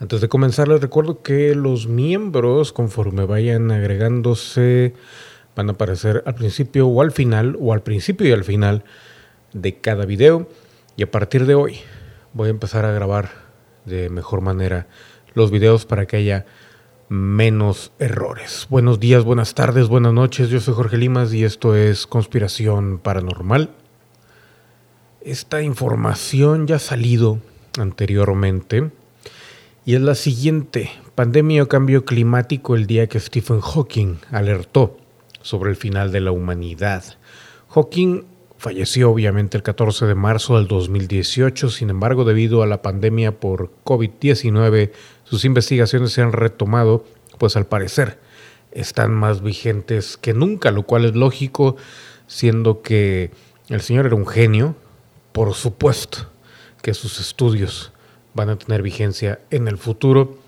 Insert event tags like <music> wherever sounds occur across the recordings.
Antes de comenzar les recuerdo que los miembros conforme vayan agregándose van a aparecer al principio o al final o al principio y al final de cada video y a partir de hoy voy a empezar a grabar de mejor manera los videos para que haya menos errores. Buenos días, buenas tardes, buenas noches. Yo soy Jorge Limas y esto es Conspiración Paranormal. Esta información ya ha salido anteriormente y es la siguiente. Pandemia o cambio climático el día que Stephen Hawking alertó sobre el final de la humanidad. Hawking falleció obviamente el 14 de marzo del 2018, sin embargo debido a la pandemia por COVID-19 sus investigaciones se han retomado, pues al parecer están más vigentes que nunca, lo cual es lógico, siendo que el señor era un genio, por supuesto que sus estudios van a tener vigencia en el futuro.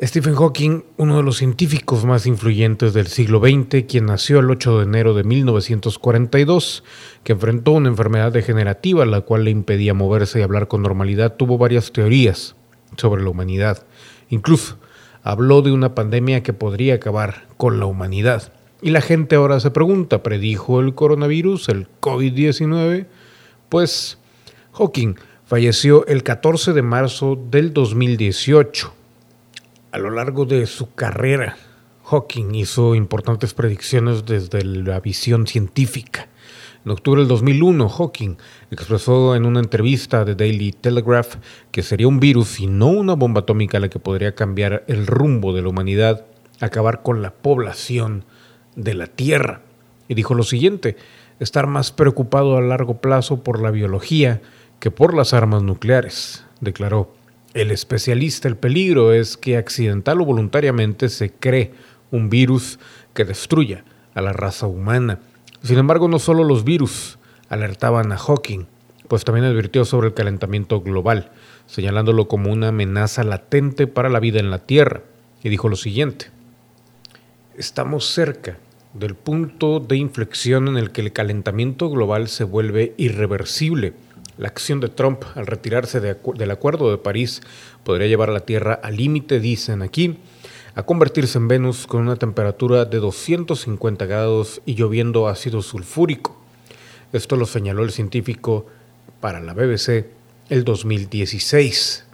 Stephen Hawking, uno de los científicos más influyentes del siglo XX, quien nació el 8 de enero de 1942, que enfrentó una enfermedad degenerativa la cual le impedía moverse y hablar con normalidad, tuvo varias teorías sobre la humanidad. Incluso habló de una pandemia que podría acabar con la humanidad. Y la gente ahora se pregunta, ¿predijo el coronavirus, el COVID-19? Pues Hawking Falleció el 14 de marzo del 2018. A lo largo de su carrera, Hawking hizo importantes predicciones desde la visión científica. En octubre del 2001, Hawking expresó en una entrevista de Daily Telegraph que sería un virus y no una bomba atómica la que podría cambiar el rumbo de la humanidad, acabar con la población de la Tierra. Y dijo lo siguiente, estar más preocupado a largo plazo por la biología que por las armas nucleares, declaró. El especialista, el peligro es que accidental o voluntariamente se cree un virus que destruya a la raza humana. Sin embargo, no solo los virus alertaban a Hawking, pues también advirtió sobre el calentamiento global, señalándolo como una amenaza latente para la vida en la Tierra, y dijo lo siguiente, estamos cerca del punto de inflexión en el que el calentamiento global se vuelve irreversible la acción de Trump al retirarse del Acuerdo de París podría llevar a la Tierra al límite, dicen aquí, a convertirse en Venus con una temperatura de 250 grados y lloviendo ácido sulfúrico. Esto lo señaló el científico para la BBC el 2016.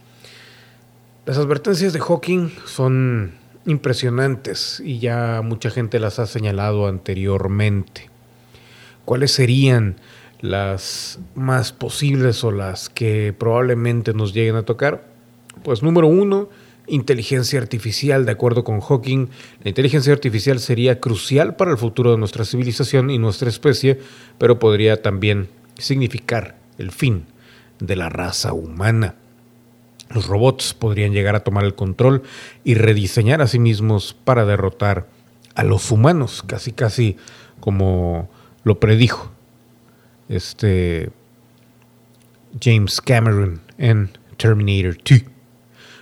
Las advertencias de Hawking son impresionantes y ya mucha gente las ha señalado anteriormente. ¿Cuáles serían las más posibles o las que probablemente nos lleguen a tocar? Pues número uno, inteligencia artificial. De acuerdo con Hawking, la inteligencia artificial sería crucial para el futuro de nuestra civilización y nuestra especie, pero podría también significar el fin de la raza humana. Los robots podrían llegar a tomar el control y rediseñar a sí mismos para derrotar a los humanos, casi casi como lo predijo este James Cameron en Terminator 2.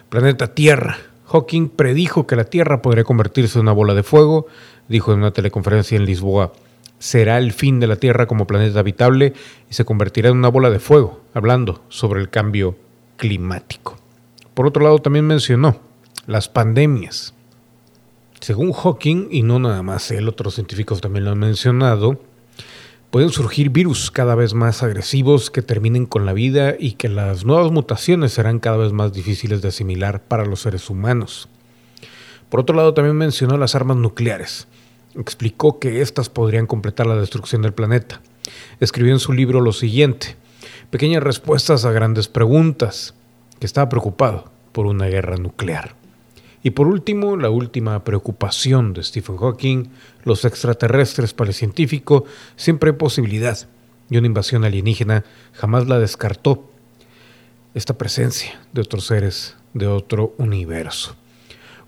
Planeta Tierra. Hawking predijo que la Tierra podría convertirse en una bola de fuego, dijo en una teleconferencia en Lisboa. Será el fin de la Tierra como planeta habitable y se convertirá en una bola de fuego, hablando sobre el cambio climático. Por otro lado, también mencionó las pandemias. Según Hawking, y no nada más él, otros científicos también lo han mencionado, pueden surgir virus cada vez más agresivos que terminen con la vida y que las nuevas mutaciones serán cada vez más difíciles de asimilar para los seres humanos. Por otro lado, también mencionó las armas nucleares. Explicó que éstas podrían completar la destrucción del planeta. Escribió en su libro lo siguiente, pequeñas respuestas a grandes preguntas, que estaba preocupado por una guerra nuclear. Y por último, la última preocupación de Stephen Hawking, los extraterrestres para el científico, siempre hay posibilidad y una invasión alienígena jamás la descartó. Esta presencia de otros seres de otro universo.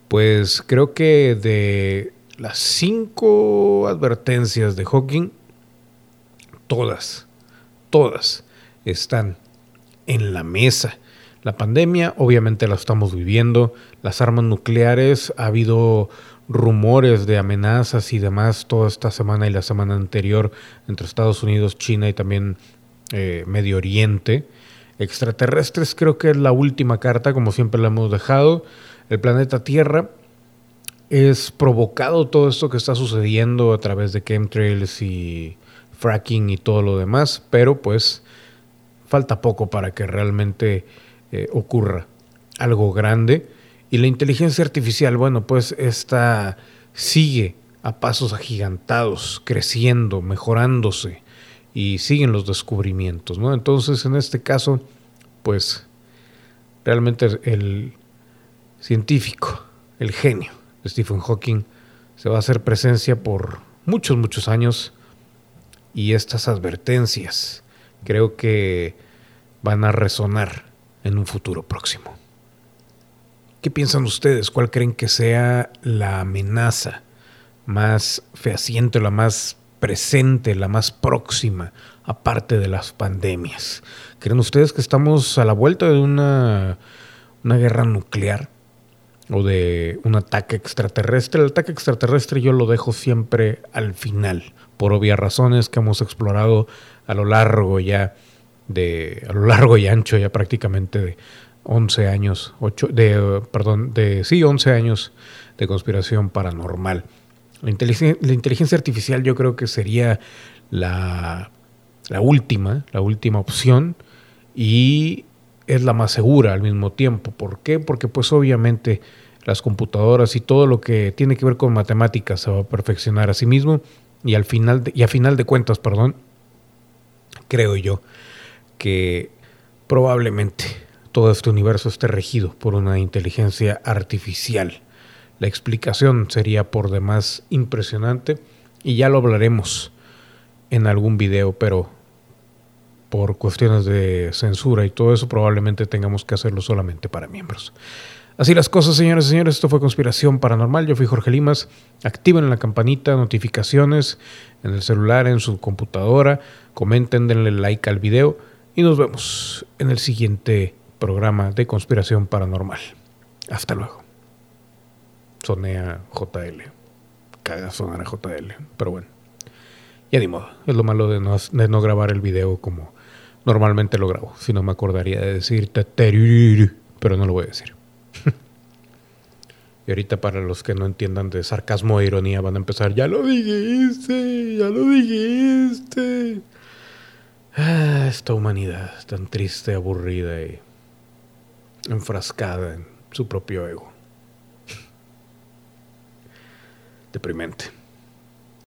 Pues creo que de las cinco advertencias de Hawking, todas, todas están en la mesa. La pandemia obviamente la estamos viviendo, las armas nucleares, ha habido rumores de amenazas y demás toda esta semana y la semana anterior entre Estados Unidos, China y también eh, Medio Oriente. extraterrestres creo que es la última carta, como siempre la hemos dejado. El planeta Tierra es provocado todo esto que está sucediendo a través de chemtrails y fracking y todo lo demás, pero pues falta poco para que realmente eh, ocurra algo grande. Y la inteligencia artificial, bueno, pues esta sigue a pasos agigantados, creciendo, mejorándose y siguen los descubrimientos, ¿no? Entonces, en este caso, pues realmente el científico, el genio Stephen Hawking se va a hacer presencia por muchos, muchos años y estas advertencias creo que van a resonar en un futuro próximo. ¿Qué piensan ustedes? ¿Cuál creen que sea la amenaza más fehaciente, la más presente, la más próxima, aparte de las pandemias? ¿Creen ustedes que estamos a la vuelta de una, una guerra nuclear o de un ataque extraterrestre? El ataque extraterrestre yo lo dejo siempre al final, por obvias razones que hemos explorado a lo largo ya de, a lo largo y ancho ya prácticamente de, 11 años, 8, de, perdón, de, sí, 11 años de conspiración paranormal. La inteligencia, la inteligencia artificial yo creo que sería la, la última, la última opción y es la más segura al mismo tiempo. ¿Por qué? Porque pues obviamente las computadoras y todo lo que tiene que ver con matemáticas se va a perfeccionar a sí mismo y al final y a final de cuentas, perdón, creo yo que probablemente todo este universo esté regido por una inteligencia artificial. La explicación sería por demás impresionante y ya lo hablaremos en algún video, pero por cuestiones de censura y todo eso probablemente tengamos que hacerlo solamente para miembros. Así las cosas, señores y señores, esto fue Conspiración Paranormal. Yo fui Jorge Limas. Activen la campanita, notificaciones en el celular, en su computadora. Comenten, denle like al video y nos vemos en el siguiente programa de conspiración paranormal. Hasta luego. Sonea JL. Caga sonar a JL. Pero bueno. Ya ni modo. Es lo malo de no, no grabar el video como normalmente lo grabo. Si no me acordaría de decir pero no lo voy a decir. <laughs> y ahorita para los que no entiendan de sarcasmo e ironía van a empezar, ya lo dijiste, ya lo dijiste. Ah, esta humanidad tan triste, aburrida y enfrascada en su propio ego. Deprimente.